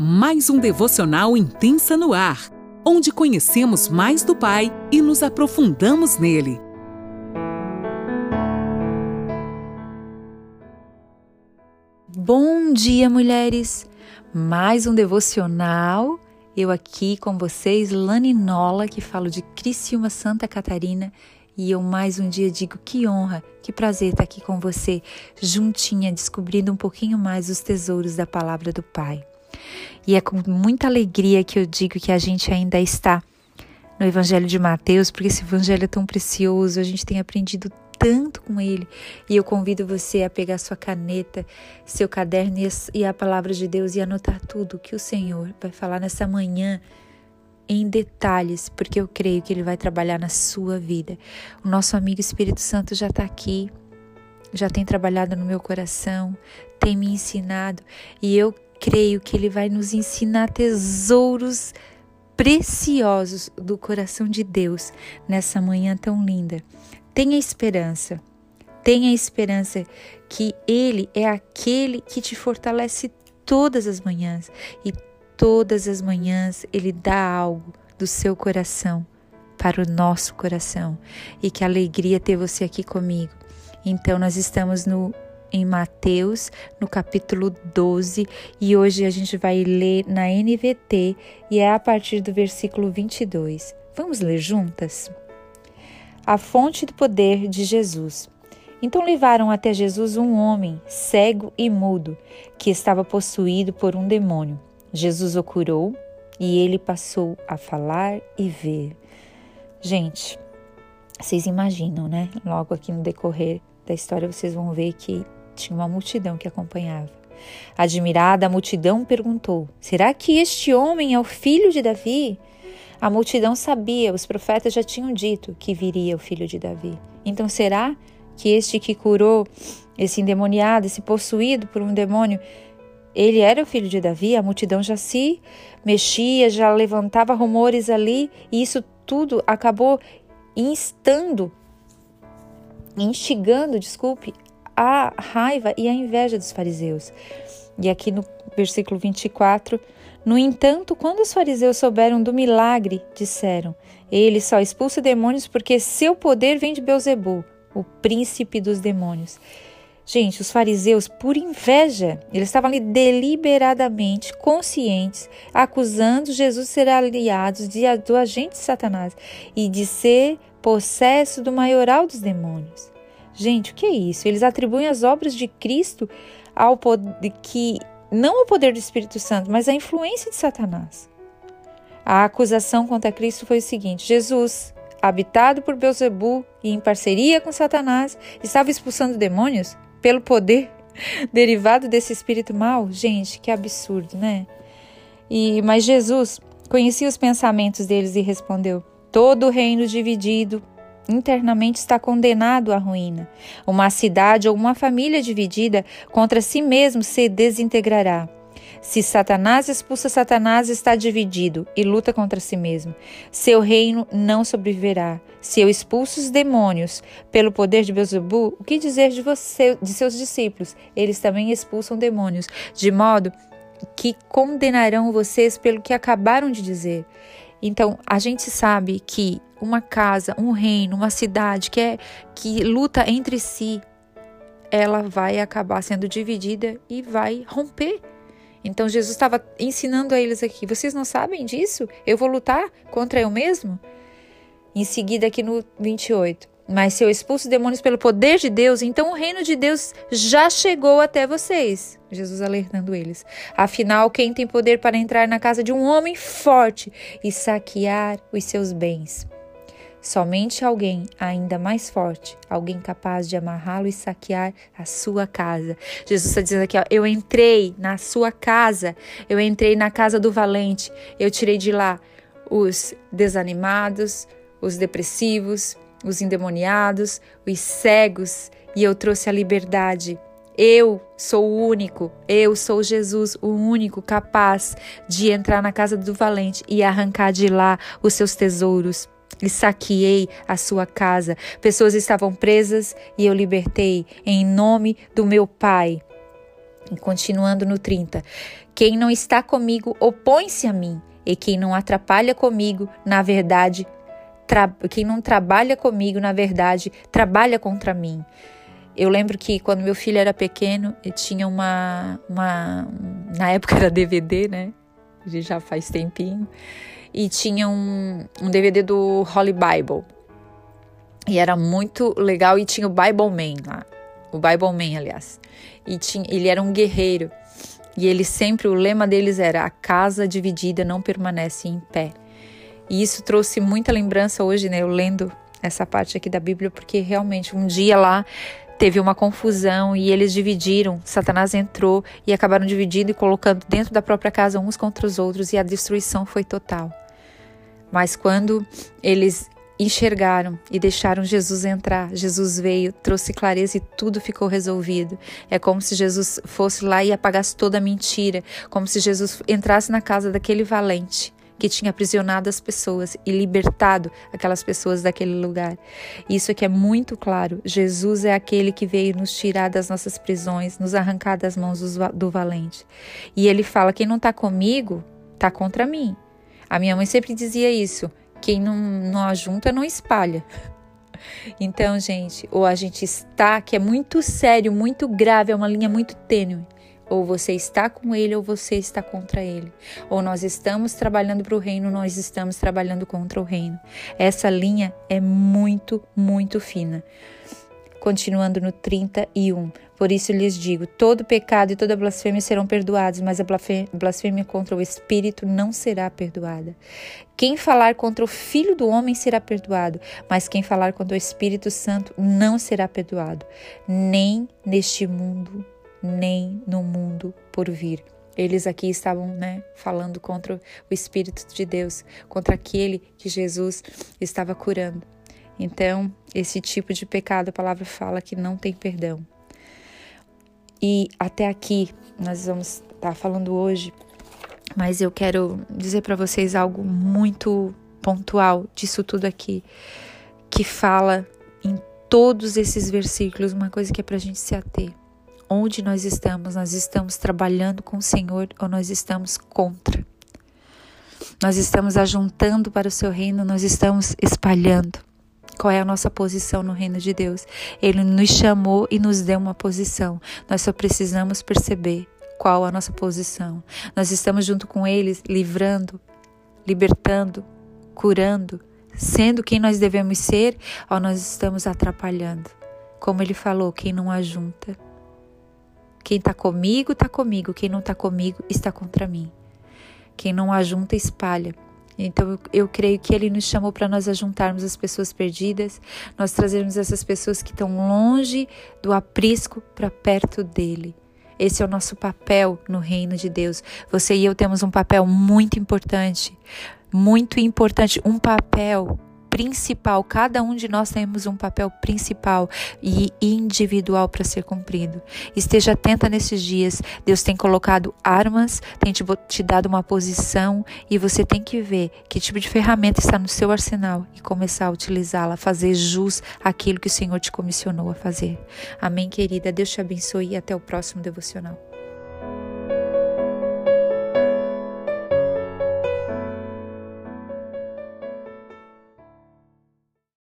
mais um devocional intensa no ar, onde conhecemos mais do Pai e nos aprofundamos nele. Bom dia, mulheres! Mais um devocional. Eu aqui com vocês, Lani Nola, que falo de Criciúma, Santa Catarina. E eu mais um dia digo que honra, que prazer estar aqui com você, juntinha, descobrindo um pouquinho mais os tesouros da palavra do Pai. E é com muita alegria que eu digo que a gente ainda está no Evangelho de Mateus, porque esse Evangelho é tão precioso, a gente tem aprendido tanto com ele. E eu convido você a pegar sua caneta, seu caderno e a palavra de Deus e anotar tudo que o Senhor vai falar nessa manhã em detalhes, porque eu creio que ele vai trabalhar na sua vida. O nosso amigo Espírito Santo já está aqui, já tem trabalhado no meu coração, tem me ensinado e eu creio que Ele vai nos ensinar tesouros preciosos do coração de Deus nessa manhã tão linda. Tenha esperança, tenha esperança que Ele é aquele que te fortalece todas as manhãs e todas as manhãs Ele dá algo do seu coração para o nosso coração e que alegria ter você aqui comigo. Então, nós estamos no em Mateus, no capítulo 12, e hoje a gente vai ler na NVT e é a partir do versículo 22. Vamos ler juntas? A fonte do poder de Jesus. Então levaram até Jesus um homem cego e mudo, que estava possuído por um demônio. Jesus o curou e ele passou a falar e ver. Gente, vocês imaginam, né? Logo aqui no decorrer da história vocês vão ver que tinha uma multidão que acompanhava. Admirada, a multidão perguntou: Será que este homem é o filho de Davi? A multidão sabia, os profetas já tinham dito que viria o filho de Davi. Então será que este que curou esse endemoniado, esse possuído por um demônio, ele era o filho de Davi? A multidão já se mexia, já levantava rumores ali, e isso tudo acabou instando, instigando, desculpe, a raiva e a inveja dos fariseus. E aqui no versículo 24, no entanto, quando os fariseus souberam do milagre, disseram: Ele só expulsa demônios porque seu poder vem de Beuzebu, o príncipe dos demônios. Gente, os fariseus, por inveja, eles estavam ali deliberadamente conscientes, acusando Jesus de ser aliado de, do agente de Satanás e de ser possesso do maioral dos demônios. Gente, o que é isso? Eles atribuem as obras de Cristo ao poder que não ao poder do Espírito Santo, mas à influência de Satanás. A acusação contra Cristo foi o seguinte: Jesus, habitado por Beuzebu e em parceria com Satanás, estava expulsando demônios pelo poder derivado desse espírito mal. Gente, que absurdo, né? E mas Jesus conhecia os pensamentos deles e respondeu: Todo reino dividido internamente está condenado à ruína. Uma cidade ou uma família dividida contra si mesmo se desintegrará. Se Satanás expulsa Satanás, está dividido e luta contra si mesmo. Seu reino não sobreviverá. Se eu expulso os demônios pelo poder de Beelzebub, o que dizer de você, de seus discípulos? Eles também expulsam demônios, de modo que condenarão vocês pelo que acabaram de dizer. Então, a gente sabe que uma casa, um reino, uma cidade que é que luta entre si, ela vai acabar sendo dividida e vai romper. Então Jesus estava ensinando a eles aqui: vocês não sabem disso? Eu vou lutar contra eu mesmo? Em seguida, aqui no 28. Mas se eu expulso demônios pelo poder de Deus, então o reino de Deus já chegou até vocês. Jesus alertando eles. Afinal, quem tem poder para entrar na casa de um homem forte e saquear os seus bens? Somente alguém ainda mais forte, alguém capaz de amarrá-lo e saquear a sua casa. Jesus está dizendo aqui: ó, eu entrei na sua casa, eu entrei na casa do valente, eu tirei de lá os desanimados, os depressivos, os endemoniados, os cegos, e eu trouxe a liberdade. Eu sou o único, eu sou Jesus, o único capaz de entrar na casa do valente e arrancar de lá os seus tesouros. E saqueei a sua casa. Pessoas estavam presas e eu libertei em nome do meu Pai. E continuando no 30. Quem não está comigo opõe-se a mim, e quem não atrapalha comigo, na verdade, quem não trabalha comigo, na verdade, trabalha contra mim. Eu lembro que quando meu filho era pequeno, tinha uma, uma. Na época era DVD, né? Já faz tempinho. E tinha um, um DVD do Holy Bible. E era muito legal. E tinha o Bible Man lá. O Bible Man, aliás. E tinha, ele era um guerreiro. E ele sempre, o lema deles era: a casa dividida não permanece em pé. E isso trouxe muita lembrança hoje, né? Eu lendo essa parte aqui da Bíblia, porque realmente um dia lá teve uma confusão e eles dividiram. Satanás entrou e acabaram dividindo e colocando dentro da própria casa uns contra os outros e a destruição foi total. Mas quando eles enxergaram e deixaram Jesus entrar. Jesus veio, trouxe clareza e tudo ficou resolvido. É como se Jesus fosse lá e apagasse toda a mentira, como se Jesus entrasse na casa daquele valente que tinha aprisionado as pessoas e libertado aquelas pessoas daquele lugar. Isso aqui é muito claro. Jesus é aquele que veio nos tirar das nossas prisões, nos arrancar das mãos do valente. E ele fala: quem não está comigo, está contra mim. A minha mãe sempre dizia isso. Quem não, não ajunta, não espalha. Então, gente, ou a gente está, que é muito sério, muito grave, é uma linha muito tênue. Ou você está com ele ou você está contra ele. Ou nós estamos trabalhando para o reino, nós estamos trabalhando contra o reino. Essa linha é muito, muito fina continuando no 31. Por isso lhes digo: todo pecado e toda blasfêmia serão perdoados, mas a blasfêmia contra o Espírito não será perdoada. Quem falar contra o Filho do Homem será perdoado, mas quem falar contra o Espírito Santo não será perdoado, nem neste mundo, nem no mundo por vir. Eles aqui estavam né, falando contra o Espírito de Deus, contra aquele que Jesus estava curando. Então, esse tipo de pecado, a palavra fala que não tem perdão. E até aqui, nós vamos estar tá falando hoje, mas eu quero dizer para vocês algo muito pontual disso tudo aqui, que fala em todos esses versículos, uma coisa que é para a gente se ater. Onde nós estamos? Nós estamos trabalhando com o Senhor ou nós estamos contra? Nós estamos ajuntando para o seu reino, nós estamos espalhando qual é a nossa posição no reino de Deus. Ele nos chamou e nos deu uma posição. Nós só precisamos perceber qual a nossa posição. Nós estamos junto com eles, livrando, libertando, curando, sendo quem nós devemos ser, ou nós estamos atrapalhando. Como ele falou, quem não ajunta. Quem está comigo, está comigo. Quem não está comigo, está contra mim. Quem não ajunta, espalha. Então eu, creio que Ele nos chamou para nós ajuntarmos as pessoas perdidas, nós trazermos essas pessoas que estão longe do aprisco para perto dele. Esse é o nosso papel no reino de Deus. Você e eu temos um papel muito importante, muito importante, um papel principal, cada um de nós temos um papel principal e individual para ser cumprido. Esteja atenta nesses dias. Deus tem colocado armas, tem te, te dado uma posição e você tem que ver que tipo de ferramenta está no seu arsenal e começar a utilizá-la, fazer jus àquilo que o Senhor te comissionou a fazer. Amém, querida. Deus te abençoe e até o próximo devocional.